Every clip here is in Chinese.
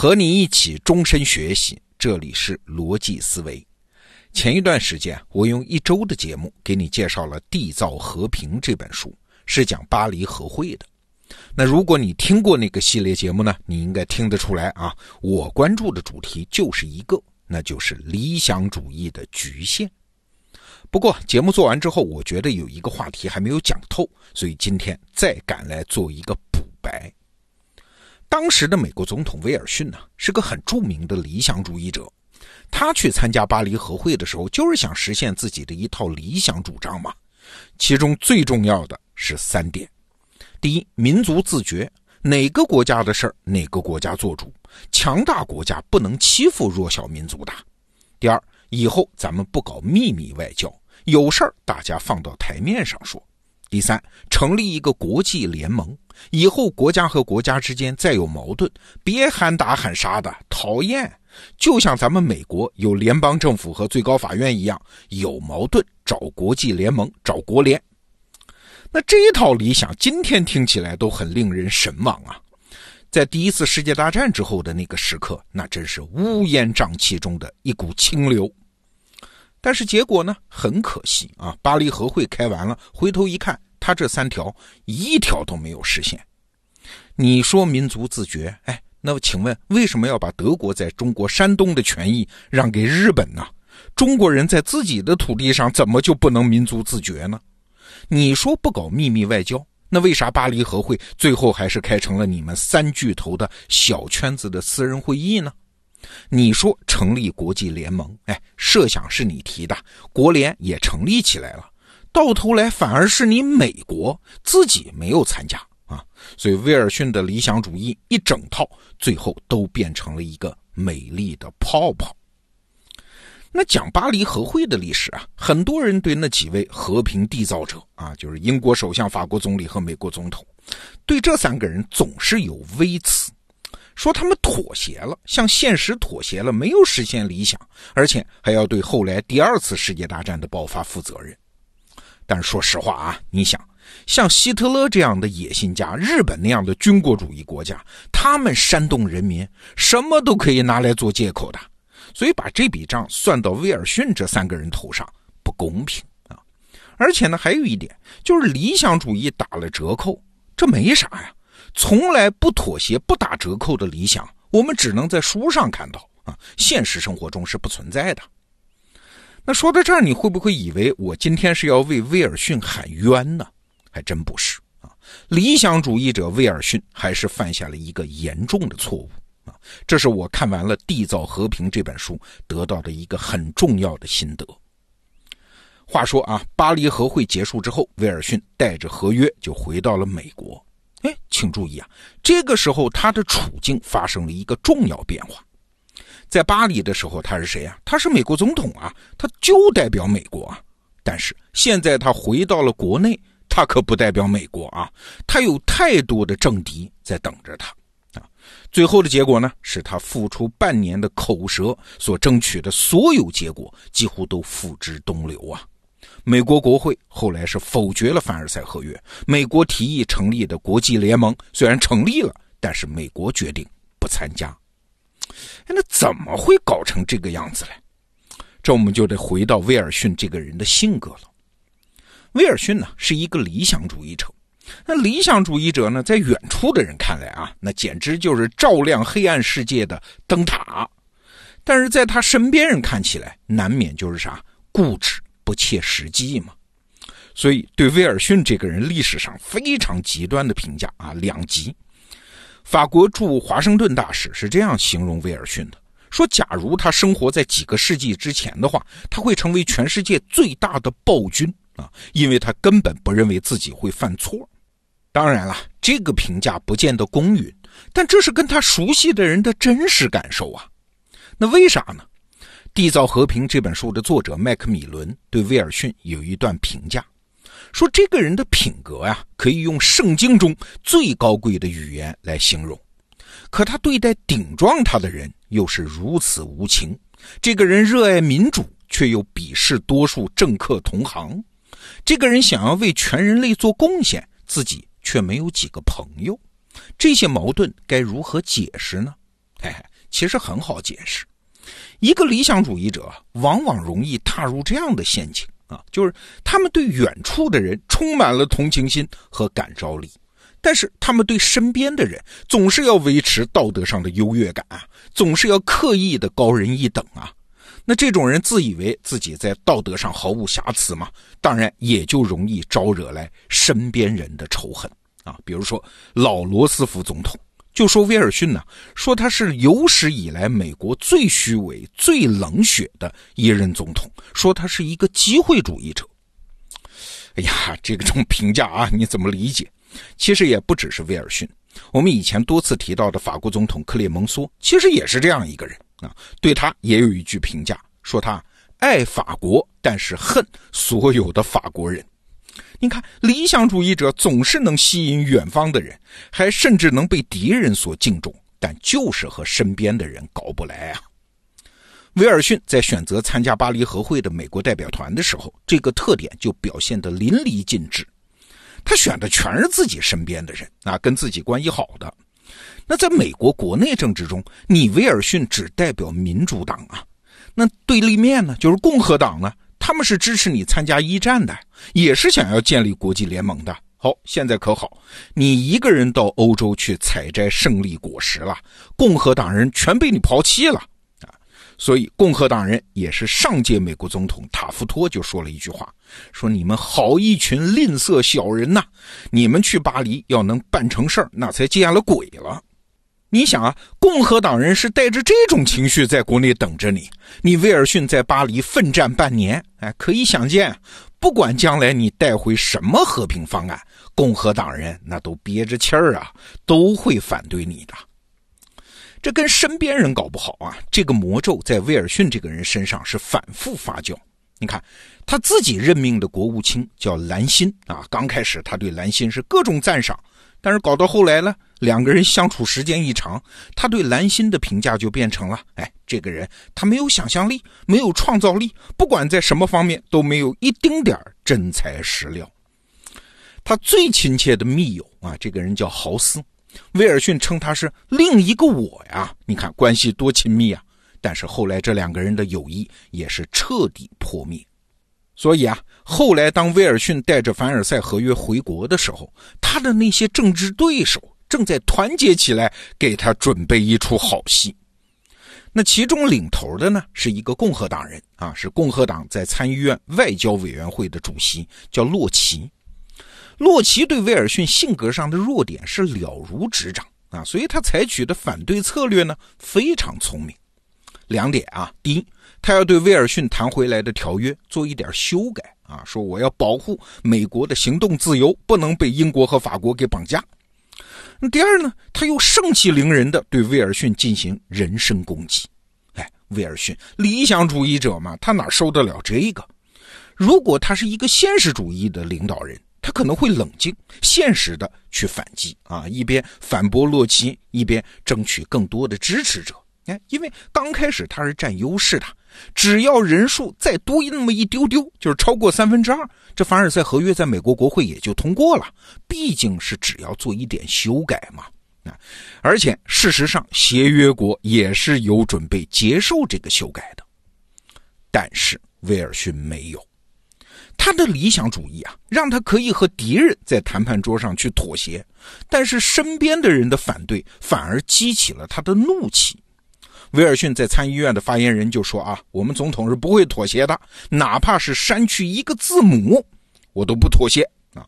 和你一起终身学习，这里是逻辑思维。前一段时间，我用一周的节目给你介绍了《缔造和平》这本书，是讲巴黎和会的。那如果你听过那个系列节目呢，你应该听得出来啊，我关注的主题就是一个，那就是理想主义的局限。不过节目做完之后，我觉得有一个话题还没有讲透，所以今天再赶来做一个补白。当时的美国总统威尔逊呢，是个很著名的理想主义者。他去参加巴黎和会的时候，就是想实现自己的一套理想主张嘛。其中最重要的是三点：第一，民族自觉，哪个国家的事儿哪个国家做主，强大国家不能欺负弱小民族的；第二，以后咱们不搞秘密外交，有事儿大家放到台面上说；第三，成立一个国际联盟。以后国家和国家之间再有矛盾，别喊打喊杀的，讨厌。就像咱们美国有联邦政府和最高法院一样，有矛盾找国际联盟，找国联。那这一套理想，今天听起来都很令人神往啊。在第一次世界大战之后的那个时刻，那真是乌烟瘴气中的一股清流。但是结果呢？很可惜啊，巴黎和会开完了，回头一看。他这三条一条都没有实现。你说民族自觉，哎，那请问为什么要把德国在中国山东的权益让给日本呢？中国人在自己的土地上怎么就不能民族自觉呢？你说不搞秘密外交，那为啥巴黎和会最后还是开成了你们三巨头的小圈子的私人会议呢？你说成立国际联盟，哎，设想是你提的，国联也成立起来了。到头来反而是你美国自己没有参加啊，所以威尔逊的理想主义一整套最后都变成了一个美丽的泡泡。那讲巴黎和会的历史啊，很多人对那几位和平缔造者啊，就是英国首相、法国总理和美国总统，对这三个人总是有微词，说他们妥协了，向现实妥协了，没有实现理想，而且还要对后来第二次世界大战的爆发负责任。但说实话啊，你想，像希特勒这样的野心家，日本那样的军国主义国家，他们煽动人民，什么都可以拿来做借口的。所以把这笔账算到威尔逊这三个人头上不公平啊！而且呢，还有一点就是理想主义打了折扣，这没啥呀。从来不妥协、不打折扣的理想，我们只能在书上看到啊，现实生活中是不存在的。那说到这儿，你会不会以为我今天是要为威尔逊喊冤呢？还真不是啊！理想主义者威尔逊还是犯下了一个严重的错误啊！这是我看完了《缔造和平》这本书得到的一个很重要的心得。话说啊，巴黎和会结束之后，威尔逊带着合约就回到了美国。请注意啊，这个时候他的处境发生了一个重要变化。在巴黎的时候，他是谁啊？他是美国总统啊，他就代表美国啊。但是现在他回到了国内，他可不代表美国啊，他有太多的政敌在等着他啊。最后的结果呢，是他付出半年的口舌所争取的所有结果，几乎都付之东流啊。美国国会后来是否决了凡尔赛合约，美国提议成立的国际联盟虽然成立了，但是美国决定不参加。哎，那怎么会搞成这个样子嘞？这我们就得回到威尔逊这个人的性格了。威尔逊呢是一个理想主义者，那理想主义者呢，在远处的人看来啊，那简直就是照亮黑暗世界的灯塔；但是在他身边人看起来，难免就是啥固执、不切实际嘛。所以对威尔逊这个人，历史上非常极端的评价啊，两极。法国驻华盛顿大使是这样形容威尔逊的：说，假如他生活在几个世纪之前的话，他会成为全世界最大的暴君啊，因为他根本不认为自己会犯错。当然了，这个评价不见得公允，但这是跟他熟悉的人的真实感受啊。那为啥呢？《缔造和平》这本书的作者麦克米伦对威尔逊有一段评价。说这个人的品格呀，可以用圣经中最高贵的语言来形容，可他对待顶撞他的人又是如此无情。这个人热爱民主，却又鄙视多数政客同行。这个人想要为全人类做贡献，自己却没有几个朋友。这些矛盾该如何解释呢？嘿嘿，其实很好解释。一个理想主义者往往容易踏入这样的陷阱啊，就是他们对远处的人充满了同情心和感召力，但是他们对身边的人总是要维持道德上的优越感啊，总是要刻意的高人一等啊。那这种人自以为自己在道德上毫无瑕疵嘛，当然也就容易招惹来身边人的仇恨啊。比如说老罗斯福总统就说威尔逊呢，说他是有史以来美国最虚伪、最冷血的一任总统，说他是一个机会主义者。哎呀，这种评价啊，你怎么理解？其实也不只是威尔逊，我们以前多次提到的法国总统克列蒙梭，其实也是这样一个人。啊，对他也有一句评价，说他爱法国，但是恨所有的法国人。你看，理想主义者总是能吸引远方的人，还甚至能被敌人所敬重，但就是和身边的人搞不来啊。威尔逊在选择参加巴黎和会的美国代表团的时候，这个特点就表现得淋漓尽致。他选的全是自己身边的人啊，跟自己关系好的。那在美国国内政治中，你威尔逊只代表民主党啊，那对立面呢，就是共和党呢，他们是支持你参加一战的，也是想要建立国际联盟的。好，现在可好，你一个人到欧洲去采摘胜利果实了，共和党人全被你抛弃了啊！所以共和党人也是上届美国总统塔夫托就说了一句话，说你们好一群吝啬小人呐，你们去巴黎要能办成事儿，那才见了鬼了。你想啊，共和党人是带着这种情绪在国内等着你。你威尔逊在巴黎奋战半年，哎，可以想见，不管将来你带回什么和平方案，共和党人那都憋着气儿啊，都会反对你的。这跟身边人搞不好啊，这个魔咒在威尔逊这个人身上是反复发酵。你看，他自己任命的国务卿叫兰辛啊，刚开始他对兰辛是各种赞赏。但是搞到后来呢，两个人相处时间一长，他对兰心的评价就变成了：哎，这个人他没有想象力，没有创造力，不管在什么方面都没有一丁点真材实料。他最亲切的密友啊，这个人叫豪斯，威尔逊称他是另一个我呀。你看关系多亲密啊！但是后来这两个人的友谊也是彻底破灭。所以啊，后来当威尔逊带着凡尔赛合约回国的时候，他的那些政治对手正在团结起来给他准备一出好戏。那其中领头的呢，是一个共和党人啊，是共和党在参议院外交委员会的主席，叫洛奇。洛奇对威尔逊性格上的弱点是了如指掌啊，所以他采取的反对策略呢非常聪明。两点啊，第一。他要对威尔逊谈回来的条约做一点修改啊，说我要保护美国的行动自由，不能被英国和法国给绑架。那第二呢，他又盛气凌人的对威尔逊进行人身攻击。哎，威尔逊理想主义者嘛，他哪受得了这个？如果他是一个现实主义的领导人，他可能会冷静、现实的去反击啊，一边反驳洛奇，一边争取更多的支持者。哎，因为刚开始他是占优势的。只要人数再多那么一丢丢，就是超过三分之二，这凡尔赛合约在美国国会也就通过了。毕竟是只要做一点修改嘛，啊，而且事实上协约国也是有准备接受这个修改的。但是威尔逊没有，他的理想主义啊，让他可以和敌人在谈判桌上去妥协，但是身边的人的反对反而激起了他的怒气。威尔逊在参议院的发言人就说：“啊，我们总统是不会妥协的，哪怕是删去一个字母，我都不妥协啊。”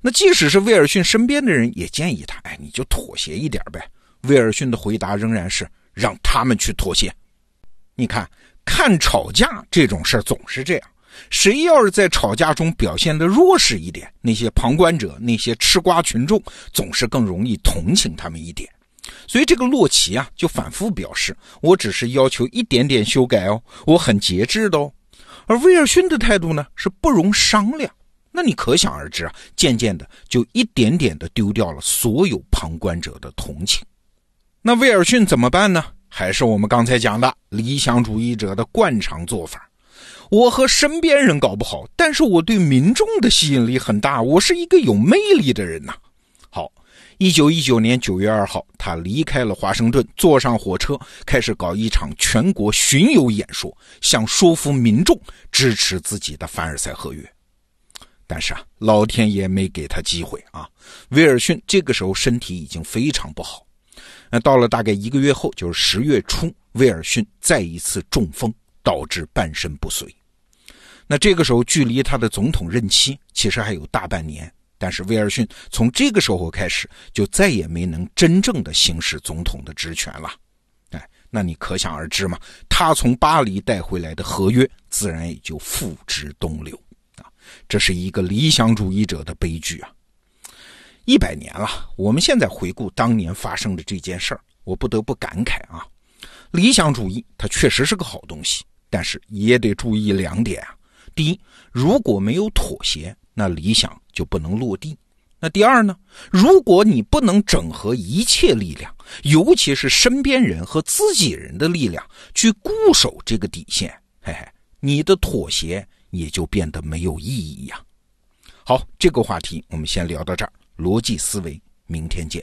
那即使是威尔逊身边的人也建议他：“哎，你就妥协一点呗。”威尔逊的回答仍然是让他们去妥协。你看，看吵架这种事总是这样，谁要是在吵架中表现的弱势一点，那些旁观者、那些吃瓜群众总是更容易同情他们一点。所以这个洛奇啊，就反复表示，我只是要求一点点修改哦，我很节制的哦。而威尔逊的态度呢，是不容商量。那你可想而知啊，渐渐的就一点点的丢掉了所有旁观者的同情。那威尔逊怎么办呢？还是我们刚才讲的理想主义者的惯常做法。我和身边人搞不好，但是我对民众的吸引力很大，我是一个有魅力的人呐。一九一九年九月二号，他离开了华盛顿，坐上火车，开始搞一场全国巡游演说，想说服民众支持自己的凡尔赛合约。但是啊，老天爷没给他机会啊！威尔逊这个时候身体已经非常不好。那到了大概一个月后，就是十月初，威尔逊再一次中风，导致半身不遂。那这个时候，距离他的总统任期其实还有大半年。但是威尔逊从这个时候开始，就再也没能真正的行使总统的职权了。哎，那你可想而知嘛，他从巴黎带回来的合约，自然也就付之东流啊。这是一个理想主义者的悲剧啊！一百年了，我们现在回顾当年发生的这件事儿，我不得不感慨啊，理想主义它确实是个好东西，但是也得注意两点啊。第一，如果没有妥协，那理想就不能落地。那第二呢？如果你不能整合一切力量，尤其是身边人和自己人的力量，去固守这个底线，嘿嘿，你的妥协。也就变得没有意义呀。好，这个话题我们先聊到这儿。逻辑思维，明天见。